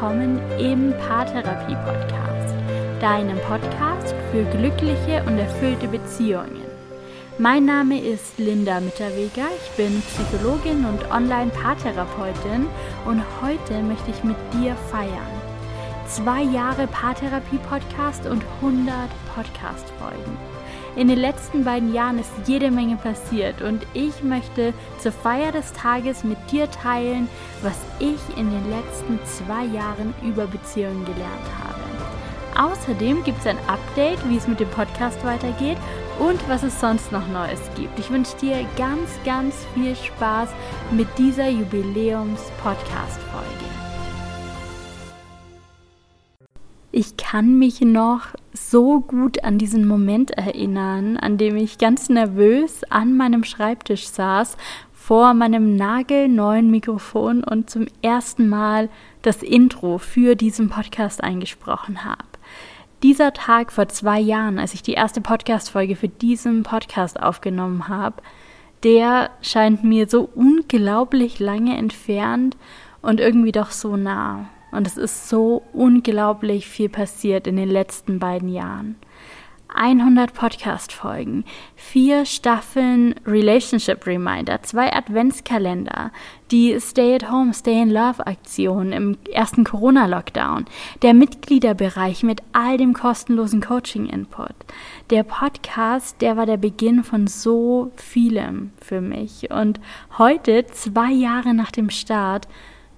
willkommen im Paartherapie Podcast, deinem Podcast für glückliche und erfüllte Beziehungen. Mein Name ist Linda Mitterweger, ich bin Psychologin und Online-Paartherapeutin und heute möchte ich mit dir feiern. Zwei Jahre Paartherapie Podcast und 100 Podcast-Folgen. In den letzten beiden Jahren ist jede Menge passiert und ich möchte zur Feier des Tages mit dir teilen, was ich in den letzten zwei Jahren über Beziehungen gelernt habe. Außerdem gibt es ein Update, wie es mit dem Podcast weitergeht und was es sonst noch Neues gibt. Ich wünsche dir ganz, ganz viel Spaß mit dieser Jubiläums-Podcast-Folge. Ich kann mich noch so gut an diesen Moment erinnern, an dem ich ganz nervös an meinem Schreibtisch saß, vor meinem nagelneuen Mikrofon und zum ersten Mal das Intro für diesen Podcast eingesprochen habe. Dieser Tag vor zwei Jahren, als ich die erste Podcast-Folge für diesen Podcast aufgenommen habe, der scheint mir so unglaublich lange entfernt und irgendwie doch so nah. Und es ist so unglaublich viel passiert in den letzten beiden Jahren. 100 Podcast-Folgen, vier Staffeln Relationship Reminder, zwei Adventskalender, die Stay at Home, Stay in Love Aktion im ersten Corona-Lockdown, der Mitgliederbereich mit all dem kostenlosen Coaching-Input. Der Podcast, der war der Beginn von so vielem für mich. Und heute, zwei Jahre nach dem Start,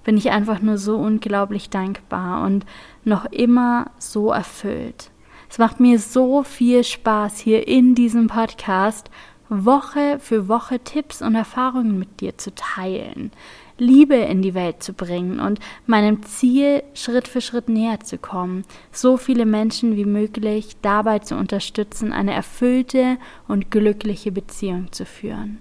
bin ich einfach nur so unglaublich dankbar und noch immer so erfüllt. Es macht mir so viel Spaß, hier in diesem Podcast Woche für Woche Tipps und Erfahrungen mit dir zu teilen, Liebe in die Welt zu bringen und meinem Ziel Schritt für Schritt näher zu kommen, so viele Menschen wie möglich dabei zu unterstützen, eine erfüllte und glückliche Beziehung zu führen.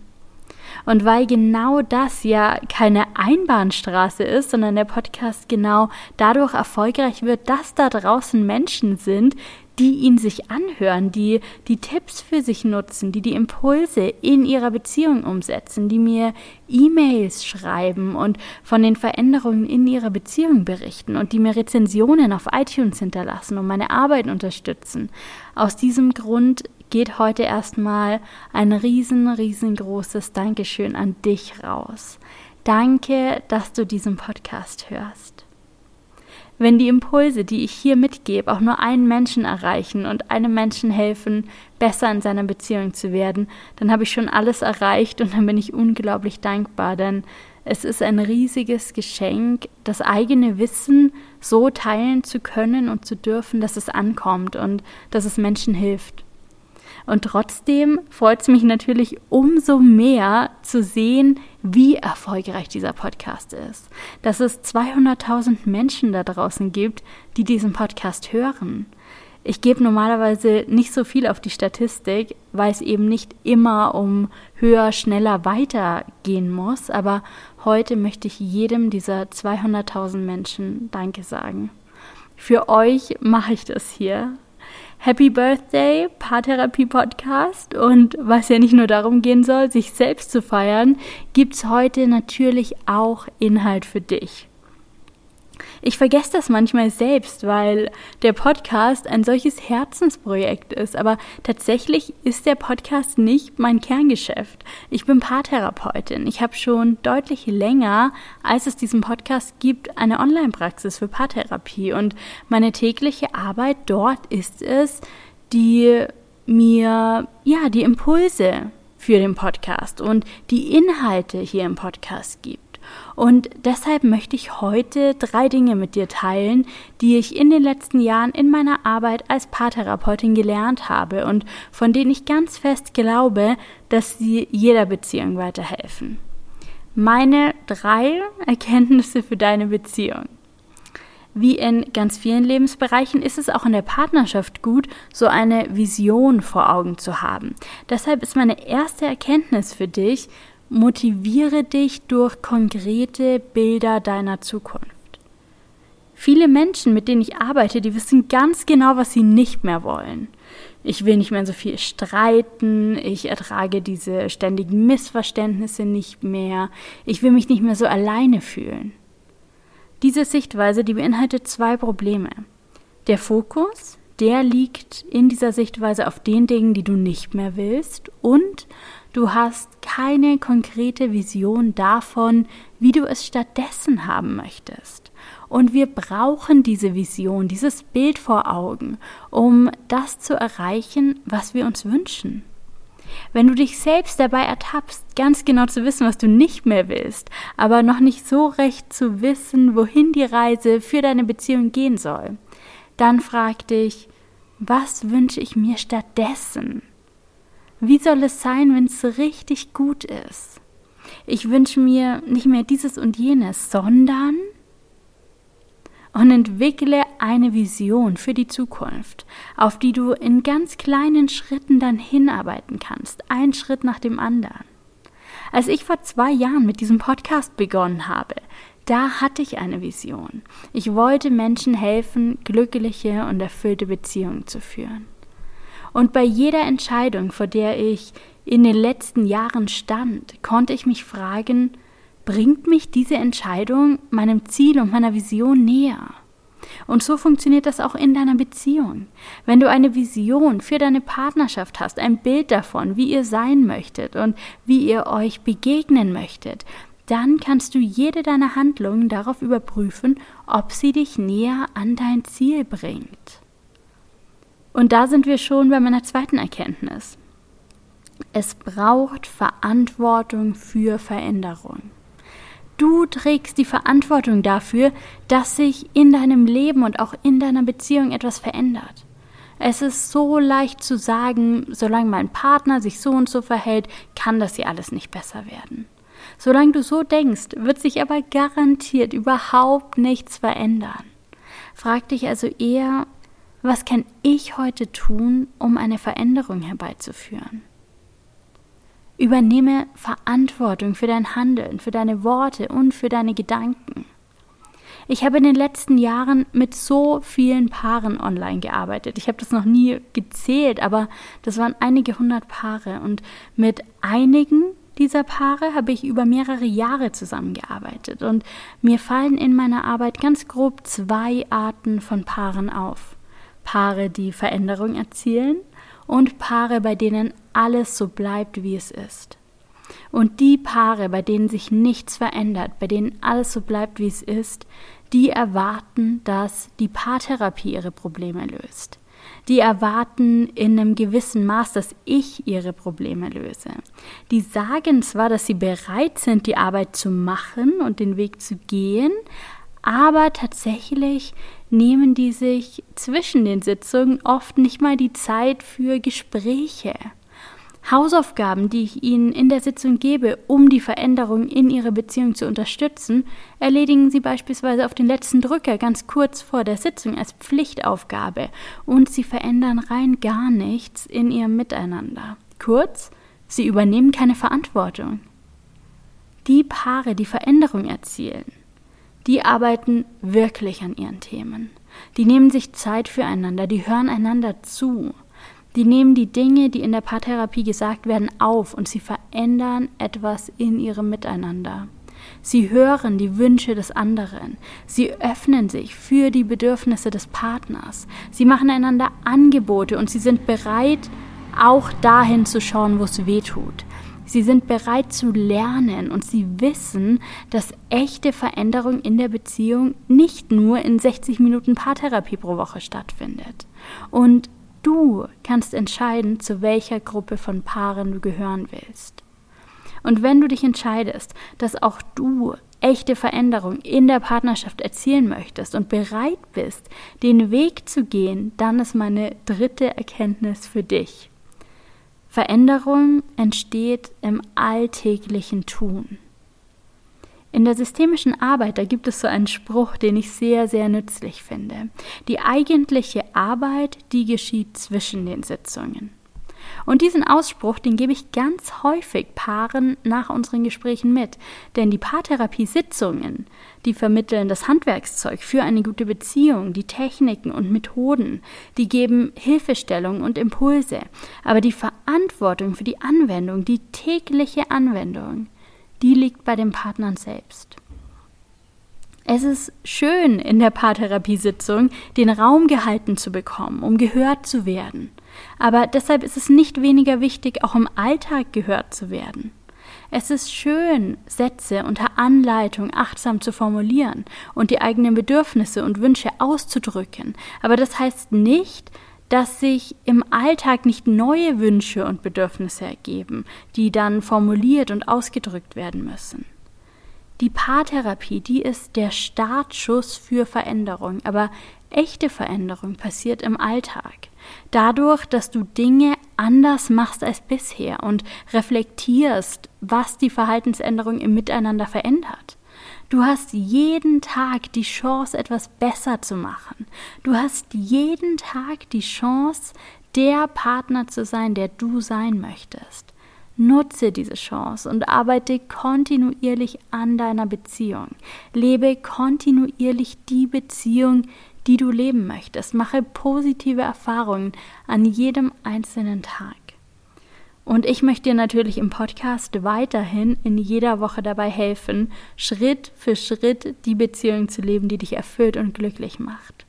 Und weil genau das ja keine Einbahnstraße ist, sondern der Podcast genau dadurch erfolgreich wird, dass da draußen Menschen sind, die ihn sich anhören, die die Tipps für sich nutzen, die die Impulse in ihrer Beziehung umsetzen, die mir E-Mails schreiben und von den Veränderungen in ihrer Beziehung berichten und die mir Rezensionen auf iTunes hinterlassen und meine Arbeit unterstützen. Aus diesem Grund geht heute erstmal ein riesen, riesengroßes Dankeschön an dich raus. Danke, dass du diesen Podcast hörst. Wenn die Impulse, die ich hier mitgebe, auch nur einen Menschen erreichen und einem Menschen helfen, besser in seiner Beziehung zu werden, dann habe ich schon alles erreicht und dann bin ich unglaublich dankbar, denn es ist ein riesiges Geschenk, das eigene Wissen so teilen zu können und zu dürfen, dass es ankommt und dass es Menschen hilft. Und trotzdem freut es mich natürlich umso mehr zu sehen, wie erfolgreich dieser Podcast ist. Dass es 200.000 Menschen da draußen gibt, die diesen Podcast hören. Ich gebe normalerweise nicht so viel auf die Statistik, weil es eben nicht immer um höher, schneller weitergehen muss. Aber heute möchte ich jedem dieser 200.000 Menschen Danke sagen. Für euch mache ich das hier. Happy Birthday, Paartherapie Podcast. Und was ja nicht nur darum gehen soll, sich selbst zu feiern, gibt es heute natürlich auch Inhalt für dich. Ich vergesse das manchmal selbst, weil der Podcast ein solches Herzensprojekt ist. Aber tatsächlich ist der Podcast nicht mein Kerngeschäft. Ich bin Paartherapeutin. Ich habe schon deutlich länger, als es diesen Podcast gibt, eine Online-Praxis für Paartherapie. Und meine tägliche Arbeit dort ist es, die mir, ja, die Impulse für den Podcast und die Inhalte hier im Podcast gibt. Und deshalb möchte ich heute drei Dinge mit dir teilen, die ich in den letzten Jahren in meiner Arbeit als Paartherapeutin gelernt habe und von denen ich ganz fest glaube, dass sie jeder Beziehung weiterhelfen. Meine drei Erkenntnisse für deine Beziehung. Wie in ganz vielen Lebensbereichen ist es auch in der Partnerschaft gut, so eine Vision vor Augen zu haben. Deshalb ist meine erste Erkenntnis für dich, Motiviere dich durch konkrete Bilder deiner Zukunft. Viele Menschen, mit denen ich arbeite, die wissen ganz genau, was sie nicht mehr wollen. Ich will nicht mehr so viel streiten, ich ertrage diese ständigen Missverständnisse nicht mehr, ich will mich nicht mehr so alleine fühlen. Diese Sichtweise, die beinhaltet zwei Probleme. Der Fokus, der liegt in dieser Sichtweise auf den Dingen, die du nicht mehr willst und du hast keine konkrete Vision davon, wie du es stattdessen haben möchtest. Und wir brauchen diese Vision, dieses Bild vor Augen, um das zu erreichen, was wir uns wünschen. Wenn du dich selbst dabei ertappst, ganz genau zu wissen, was du nicht mehr willst, aber noch nicht so recht zu wissen, wohin die Reise für deine Beziehung gehen soll, dann frag dich, was wünsche ich mir stattdessen? Wie soll es sein, wenn es richtig gut ist? Ich wünsche mir nicht mehr dieses und jenes, sondern und entwickle eine Vision für die Zukunft, auf die du in ganz kleinen Schritten dann hinarbeiten kannst, ein Schritt nach dem anderen. Als ich vor zwei Jahren mit diesem Podcast begonnen habe, da hatte ich eine Vision. Ich wollte Menschen helfen, glückliche und erfüllte Beziehungen zu führen. Und bei jeder Entscheidung, vor der ich in den letzten Jahren stand, konnte ich mich fragen, bringt mich diese Entscheidung meinem Ziel und meiner Vision näher. Und so funktioniert das auch in deiner Beziehung. Wenn du eine Vision für deine Partnerschaft hast, ein Bild davon, wie ihr sein möchtet und wie ihr euch begegnen möchtet, dann kannst du jede deiner Handlungen darauf überprüfen, ob sie dich näher an dein Ziel bringt. Und da sind wir schon bei meiner zweiten Erkenntnis. Es braucht Verantwortung für Veränderung. Du trägst die Verantwortung dafür, dass sich in deinem Leben und auch in deiner Beziehung etwas verändert. Es ist so leicht zu sagen, solange mein Partner sich so und so verhält, kann das hier alles nicht besser werden. Solange du so denkst, wird sich aber garantiert überhaupt nichts verändern. Frag dich also eher, was kann ich heute tun, um eine Veränderung herbeizuführen? Übernehme Verantwortung für dein Handeln, für deine Worte und für deine Gedanken. Ich habe in den letzten Jahren mit so vielen Paaren online gearbeitet. Ich habe das noch nie gezählt, aber das waren einige hundert Paare. Und mit einigen dieser Paare habe ich über mehrere Jahre zusammengearbeitet. Und mir fallen in meiner Arbeit ganz grob zwei Arten von Paaren auf. Paare, die Veränderung erzielen und Paare, bei denen alles so bleibt, wie es ist. Und die Paare, bei denen sich nichts verändert, bei denen alles so bleibt, wie es ist, die erwarten, dass die Paartherapie ihre Probleme löst. Die erwarten in einem gewissen Maß, dass ich ihre Probleme löse. Die sagen zwar, dass sie bereit sind, die Arbeit zu machen und den Weg zu gehen, aber tatsächlich nehmen die sich zwischen den Sitzungen oft nicht mal die Zeit für Gespräche. Hausaufgaben, die ich Ihnen in der Sitzung gebe, um die Veränderung in Ihrer Beziehung zu unterstützen, erledigen Sie beispielsweise auf den letzten Drücker ganz kurz vor der Sitzung als Pflichtaufgabe und Sie verändern rein gar nichts in Ihrem Miteinander. Kurz, Sie übernehmen keine Verantwortung. Die Paare, die Veränderung erzielen, die arbeiten wirklich an ihren Themen. Die nehmen sich Zeit füreinander, die hören einander zu. Die nehmen die Dinge, die in der Paartherapie gesagt werden, auf und sie verändern etwas in ihrem Miteinander. Sie hören die Wünsche des anderen. Sie öffnen sich für die Bedürfnisse des Partners. Sie machen einander Angebote und sie sind bereit, auch dahin zu schauen, wo es weh tut. Sie sind bereit zu lernen und sie wissen, dass echte Veränderung in der Beziehung nicht nur in 60 Minuten Paartherapie pro Woche stattfindet. Und du kannst entscheiden, zu welcher Gruppe von Paaren du gehören willst. Und wenn du dich entscheidest, dass auch du echte Veränderung in der Partnerschaft erzielen möchtest und bereit bist, den Weg zu gehen, dann ist meine dritte Erkenntnis für dich. Veränderung entsteht im alltäglichen Tun. In der systemischen Arbeit, da gibt es so einen Spruch, den ich sehr, sehr nützlich finde. Die eigentliche Arbeit, die geschieht zwischen den Sitzungen. Und diesen Ausspruch, den gebe ich ganz häufig Paaren nach unseren Gesprächen mit. Denn die Paartherapie-Sitzungen, die vermitteln das Handwerkszeug für eine gute Beziehung, die Techniken und Methoden, die geben Hilfestellung und Impulse. Aber die Verantwortung für die Anwendung, die tägliche Anwendung, die liegt bei den Partnern selbst. Es ist schön, in der Paartherapiesitzung den Raum gehalten zu bekommen, um gehört zu werden. Aber deshalb ist es nicht weniger wichtig, auch im Alltag gehört zu werden. Es ist schön, Sätze unter Anleitung achtsam zu formulieren und die eigenen Bedürfnisse und Wünsche auszudrücken. Aber das heißt nicht, dass sich im Alltag nicht neue Wünsche und Bedürfnisse ergeben, die dann formuliert und ausgedrückt werden müssen. Die Paartherapie, die ist der Startschuss für Veränderung, aber echte Veränderung passiert im Alltag. Dadurch, dass du Dinge anders machst als bisher und reflektierst, was die Verhaltensänderung im Miteinander verändert. Du hast jeden Tag die Chance, etwas besser zu machen. Du hast jeden Tag die Chance, der Partner zu sein, der du sein möchtest. Nutze diese Chance und arbeite kontinuierlich an deiner Beziehung. Lebe kontinuierlich die Beziehung, die du leben möchtest. Mache positive Erfahrungen an jedem einzelnen Tag. Und ich möchte dir natürlich im Podcast weiterhin in jeder Woche dabei helfen, Schritt für Schritt die Beziehung zu leben, die dich erfüllt und glücklich macht.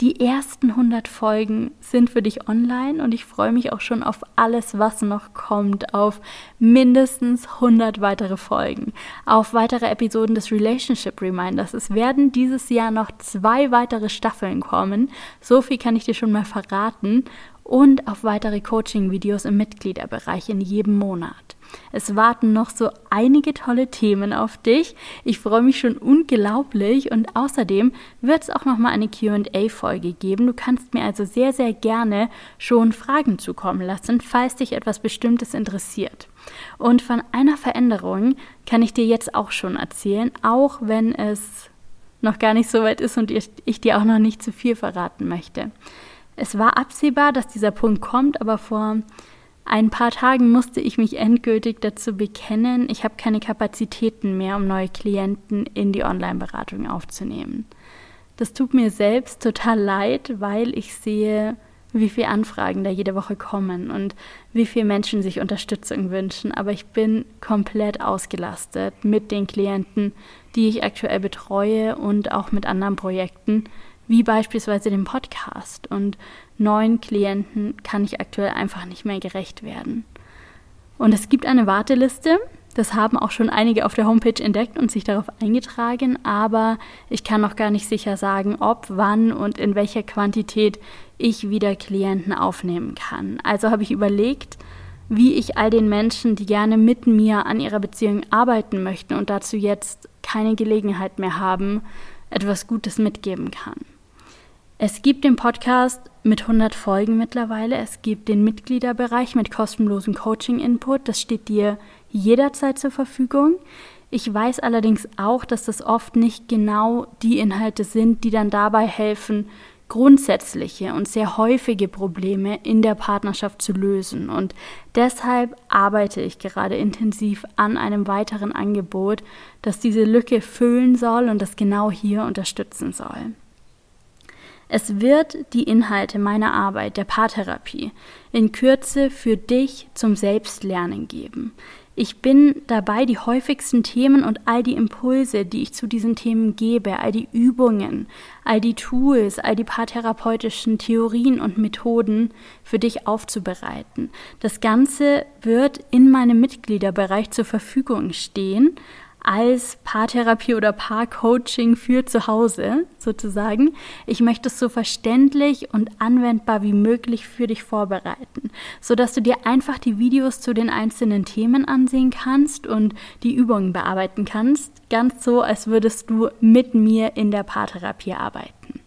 Die ersten 100 Folgen sind für dich online und ich freue mich auch schon auf alles, was noch kommt, auf mindestens 100 weitere Folgen, auf weitere Episoden des Relationship Reminders. Es werden dieses Jahr noch zwei weitere Staffeln kommen. So viel kann ich dir schon mal verraten und auf weitere Coaching-Videos im Mitgliederbereich in jedem Monat. Es warten noch so einige tolle Themen auf dich. Ich freue mich schon unglaublich und außerdem wird es auch noch mal eine Q&A-Folge geben. Du kannst mir also sehr, sehr gerne schon Fragen zukommen lassen, falls dich etwas Bestimmtes interessiert. Und von einer Veränderung kann ich dir jetzt auch schon erzählen, auch wenn es noch gar nicht so weit ist und ich dir auch noch nicht zu viel verraten möchte. Es war absehbar, dass dieser Punkt kommt, aber vor ein paar Tagen musste ich mich endgültig dazu bekennen, ich habe keine Kapazitäten mehr, um neue Klienten in die Online-Beratung aufzunehmen. Das tut mir selbst total leid, weil ich sehe, wie viele Anfragen da jede Woche kommen und wie viele Menschen sich Unterstützung wünschen. Aber ich bin komplett ausgelastet mit den Klienten, die ich aktuell betreue und auch mit anderen Projekten, wie beispielsweise dem Podcast. Und neuen Klienten kann ich aktuell einfach nicht mehr gerecht werden. Und es gibt eine Warteliste. Das haben auch schon einige auf der Homepage entdeckt und sich darauf eingetragen, aber ich kann noch gar nicht sicher sagen, ob, wann und in welcher Quantität ich wieder Klienten aufnehmen kann. Also habe ich überlegt, wie ich all den Menschen, die gerne mit mir an ihrer Beziehung arbeiten möchten und dazu jetzt keine Gelegenheit mehr haben, etwas Gutes mitgeben kann. Es gibt den Podcast mit 100 Folgen mittlerweile. Es gibt den Mitgliederbereich mit kostenlosem Coaching-Input. Das steht dir jederzeit zur Verfügung. Ich weiß allerdings auch, dass das oft nicht genau die Inhalte sind, die dann dabei helfen, grundsätzliche und sehr häufige Probleme in der Partnerschaft zu lösen. Und deshalb arbeite ich gerade intensiv an einem weiteren Angebot, das diese Lücke füllen soll und das genau hier unterstützen soll. Es wird die Inhalte meiner Arbeit, der Paartherapie, in Kürze für dich zum Selbstlernen geben. Ich bin dabei, die häufigsten Themen und all die Impulse, die ich zu diesen Themen gebe, all die Übungen, all die Tools, all die paartherapeutischen Theorien und Methoden für dich aufzubereiten. Das Ganze wird in meinem Mitgliederbereich zur Verfügung stehen als Paartherapie oder Paarcoaching für zu Hause sozusagen. Ich möchte es so verständlich und anwendbar wie möglich für dich vorbereiten, so dass du dir einfach die Videos zu den einzelnen Themen ansehen kannst und die Übungen bearbeiten kannst, ganz so, als würdest du mit mir in der Paartherapie arbeiten.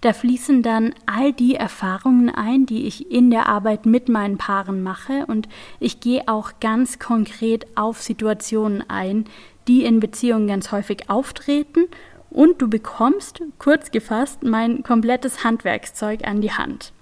Da fließen dann all die Erfahrungen ein, die ich in der Arbeit mit meinen Paaren mache und ich gehe auch ganz konkret auf Situationen ein, die in Beziehungen ganz häufig auftreten und du bekommst, kurz gefasst, mein komplettes Handwerkszeug an die Hand.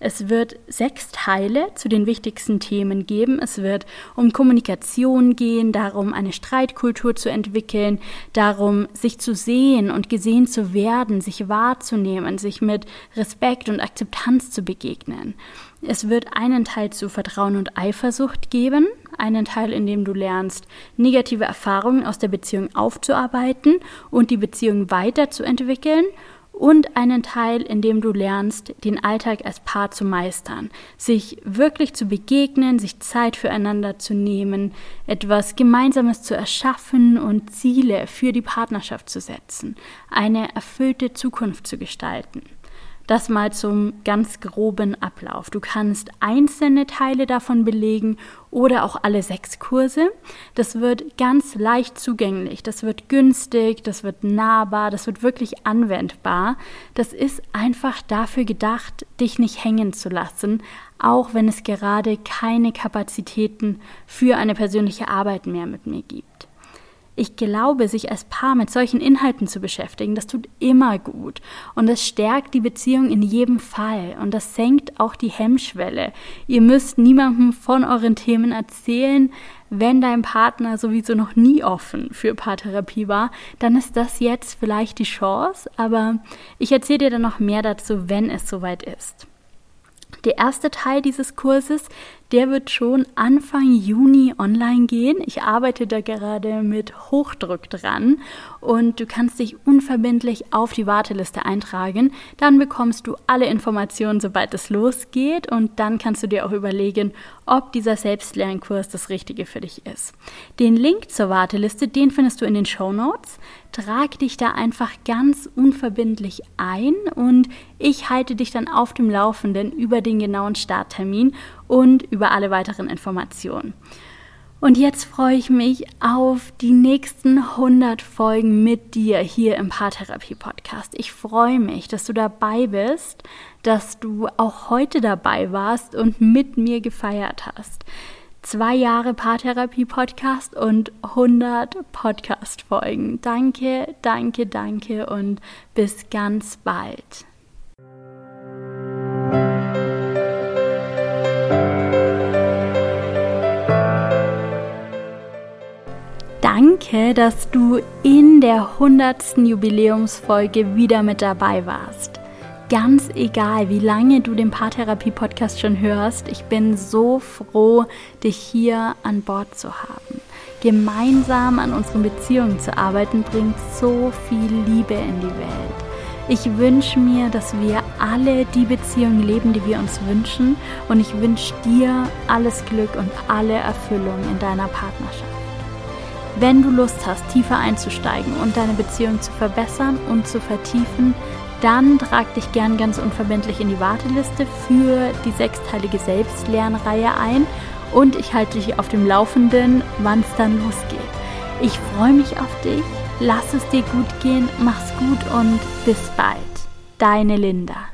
Es wird sechs Teile zu den wichtigsten Themen geben. Es wird um Kommunikation gehen, darum, eine Streitkultur zu entwickeln, darum, sich zu sehen und gesehen zu werden, sich wahrzunehmen, sich mit Respekt und Akzeptanz zu begegnen. Es wird einen Teil zu Vertrauen und Eifersucht geben, einen Teil, in dem du lernst, negative Erfahrungen aus der Beziehung aufzuarbeiten und die Beziehung weiterzuentwickeln und einen Teil, in dem du lernst, den Alltag als Paar zu meistern, sich wirklich zu begegnen, sich Zeit füreinander zu nehmen, etwas Gemeinsames zu erschaffen und Ziele für die Partnerschaft zu setzen, eine erfüllte Zukunft zu gestalten. Das mal zum ganz groben Ablauf. Du kannst einzelne Teile davon belegen oder auch alle sechs Kurse. Das wird ganz leicht zugänglich, das wird günstig, das wird nahbar, das wird wirklich anwendbar. Das ist einfach dafür gedacht, dich nicht hängen zu lassen, auch wenn es gerade keine Kapazitäten für eine persönliche Arbeit mehr mit mir gibt ich glaube, sich als Paar mit solchen Inhalten zu beschäftigen, das tut immer gut. Und das stärkt die Beziehung in jedem Fall. Und das senkt auch die Hemmschwelle. Ihr müsst niemandem von euren Themen erzählen. Wenn dein Partner sowieso noch nie offen für Paartherapie war, dann ist das jetzt vielleicht die Chance. Aber ich erzähle dir dann noch mehr dazu, wenn es soweit ist. Der erste Teil dieses Kurses der wird schon Anfang Juni online gehen. Ich arbeite da gerade mit Hochdruck dran und du kannst dich unverbindlich auf die Warteliste eintragen. Dann bekommst du alle Informationen, sobald es losgeht und dann kannst du dir auch überlegen, ob dieser Selbstlernkurs das Richtige für dich ist. Den Link zur Warteliste, den findest du in den Show Notes. Trag dich da einfach ganz unverbindlich ein und ich halte dich dann auf dem Laufenden über den genauen Starttermin und über alle weiteren Informationen. Und jetzt freue ich mich auf die nächsten 100 Folgen mit dir hier im Paartherapie Podcast. Ich freue mich, dass du dabei bist, dass du auch heute dabei warst und mit mir gefeiert hast. Zwei Jahre Paartherapie Podcast und 100 Podcast Folgen. Danke, danke, danke und bis ganz bald. Danke, dass du in der 100. Jubiläumsfolge wieder mit dabei warst. Ganz egal, wie lange du den Paartherapie-Podcast schon hörst, ich bin so froh, dich hier an Bord zu haben. Gemeinsam an unseren Beziehungen zu arbeiten, bringt so viel Liebe in die Welt. Ich wünsche mir, dass wir alle die Beziehungen leben, die wir uns wünschen. Und ich wünsche dir alles Glück und alle Erfüllung in deiner Partnerschaft. Wenn du Lust hast, tiefer einzusteigen und deine Beziehung zu verbessern und zu vertiefen, dann trag dich gern ganz unverbindlich in die Warteliste für die sechsteilige Selbstlernreihe ein und ich halte dich auf dem Laufenden, wann es dann losgeht. Ich freue mich auf dich, lass es dir gut gehen, mach's gut und bis bald. Deine Linda.